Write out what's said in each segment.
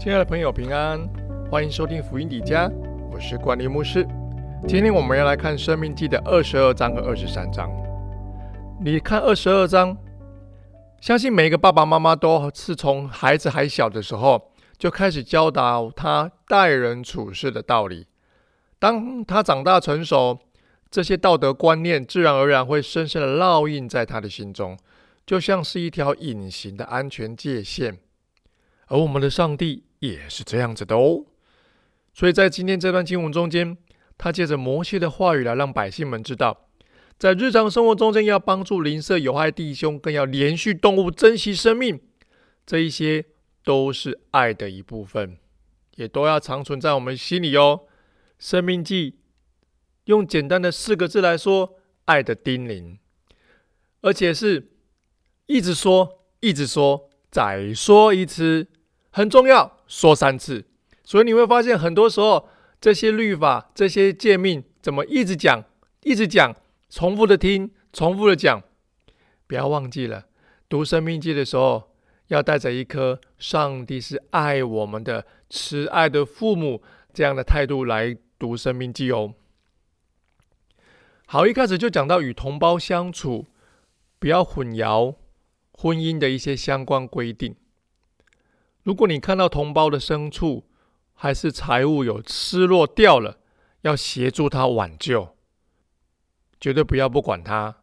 亲爱的朋友，平安，欢迎收听福音底家，我是管理牧师。今天我们要来看《生命记》的二十二章和二十三章。你看二十二章，相信每一个爸爸妈妈都是从孩子还小的时候就开始教导他待人处事的道理。当他长大成熟，这些道德观念自然而然会深深的烙印在他的心中，就像是一条隐形的安全界限。而我们的上帝也是这样子的哦。所以在今天这段经文中间，他借着摩西的话语来让百姓们知道，在日常生活中间要帮助邻舍有害弟兄，更要连续动物，珍惜生命，这一些都是爱的一部分，也都要长存在我们心里哦。生命记用简单的四个字来说，爱的叮咛，而且是一直说，一直说，再说一次，很重要，说三次。所以你会发现，很多时候这些律法、这些诫命，怎么一直讲、一直讲，重复的听、重复的讲。不要忘记了，读生命记的时候，要带着一颗上帝是爱我们的、慈爱的父母这样的态度来。读生命记哦，好，一开始就讲到与同胞相处，不要混淆婚姻的一些相关规定。如果你看到同胞的牲畜还是财物有失落掉了，要协助他挽救，绝对不要不管他。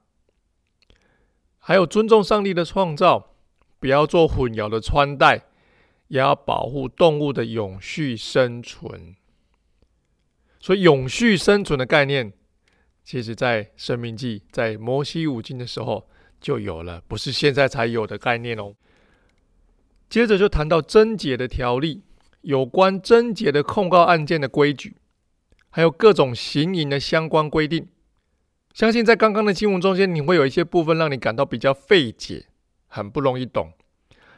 还有尊重上帝的创造，不要做混淆的穿戴，也要保护动物的永续生存。所以，永续生存的概念，其实在《生命记》在摩西五经的时候就有了，不是现在才有的概念哦。接着就谈到贞洁的条例，有关贞洁的控告案件的规矩，还有各种行淫的相关规定。相信在刚刚的经文中间，你会有一些部分让你感到比较费解，很不容易懂，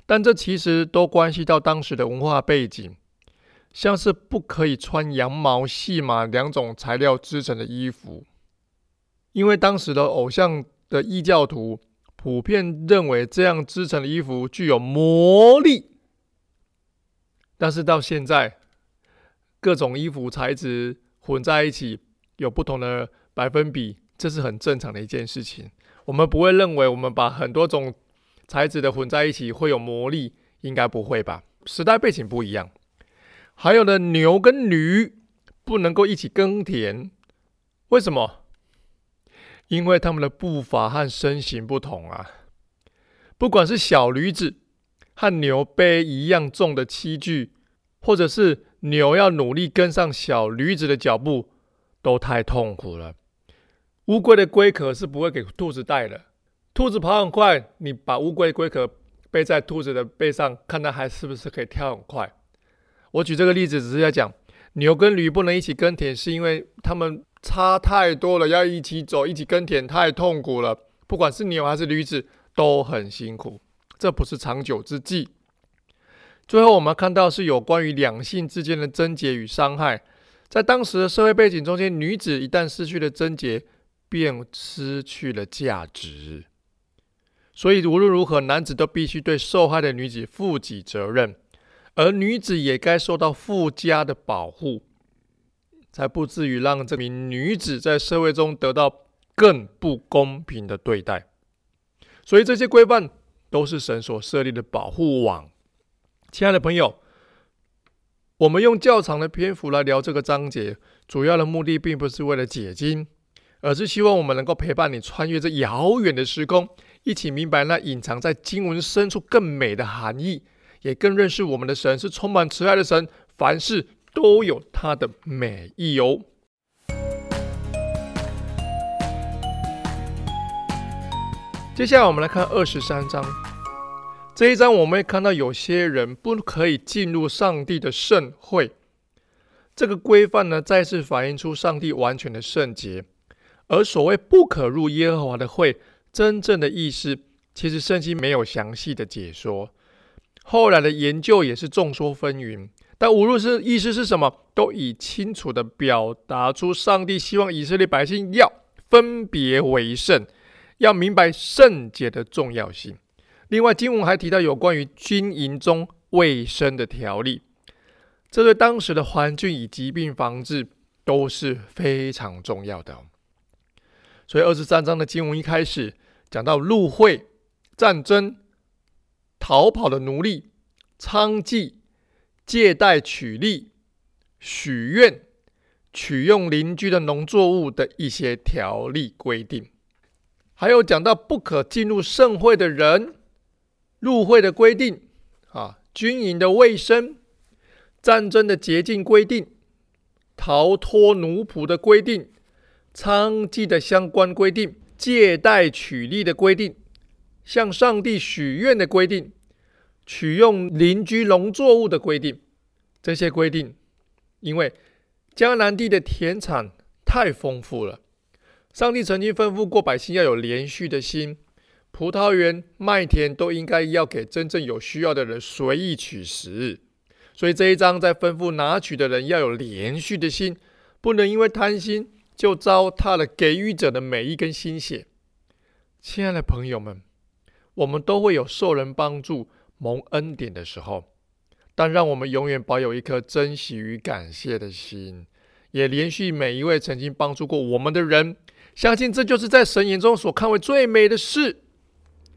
但这其实都关系到当时的文化背景。像是不可以穿羊毛、细麻两种材料织成的衣服，因为当时的偶像的异教徒普遍认为这样织成的衣服具有魔力。但是到现在，各种衣服材质混在一起，有不同的百分比，这是很正常的一件事情。我们不会认为我们把很多种材质的混在一起会有魔力，应该不会吧？时代背景不一样。还有呢，牛跟驴不能够一起耕田，为什么？因为他们的步伐和身形不同啊。不管是小驴子和牛背一样重的器具，或者是牛要努力跟上小驴子的脚步，都太痛苦了。乌龟的龟壳是不会给兔子带的，兔子跑很快，你把乌龟龟壳背在兔子的背上，看它还是不是可以跳很快。我举这个例子，只是在讲牛跟驴不能一起耕田，是因为它们差太多了，要一起走，一起耕田太痛苦了。不管是牛还是驴子，都很辛苦，这不是长久之计。最后，我们看到是有关于两性之间的贞洁与伤害。在当时的社会背景中间，女子一旦失去了贞洁，便失去了价值。所以无论如何，男子都必须对受害的女子负起责任。而女子也该受到附加的保护，才不至于让这名女子在社会中得到更不公平的对待。所以这些规范都是神所设立的保护网。亲爱的朋友，我们用较长的篇幅来聊这个章节，主要的目的并不是为了解经，而是希望我们能够陪伴你穿越这遥远的时空，一起明白那隐藏在经文深处更美的含义。也更认识我们的神是充满慈爱的神，凡事都有他的美意哦。接下来我们来看二十三章，这一章我们会看到有些人不可以进入上帝的圣会，这个规范呢再次反映出上帝完全的圣洁。而所谓不可入耶和华的会，真正的意思其实圣经没有详细的解说。后来的研究也是众说纷纭，但无论是意思是什么，都已清楚地表达出上帝希望以色列百姓要分别为圣，要明白圣洁的重要性。另外，经文还提到有关于军营中卫生的条例，这对当时的环境与疾病防治都是非常重要的。所以二十三章的经文一开始讲到入会、战争、逃跑的奴隶、娼妓、借贷取利、许愿、取用邻居的农作物的一些条例规定，还有讲到不可进入盛会的人入会的规定啊，军营的卫生。战争的捷径规定，逃脱奴仆的规定，娼妓的相关规定，借贷取利的规定，向上帝许愿的规定，取用邻居农作物的规定，这些规定，因为迦南地的田产太丰富了，上帝曾经吩咐过百姓要有连续的心，葡萄园、麦田都应该要给真正有需要的人随意取食。所以这一章在吩咐拿取的人要有连续的心，不能因为贪心就糟蹋了给予者的每一根心血。亲爱的朋友们，我们都会有受人帮助、蒙恩典的时候，但让我们永远保有一颗珍惜与感谢的心，也连续每一位曾经帮助过我们的人，相信这就是在神眼中所看为最美的事。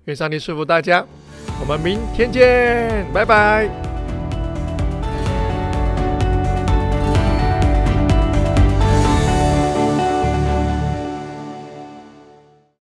愿上帝祝福大家，我们明天见，拜拜。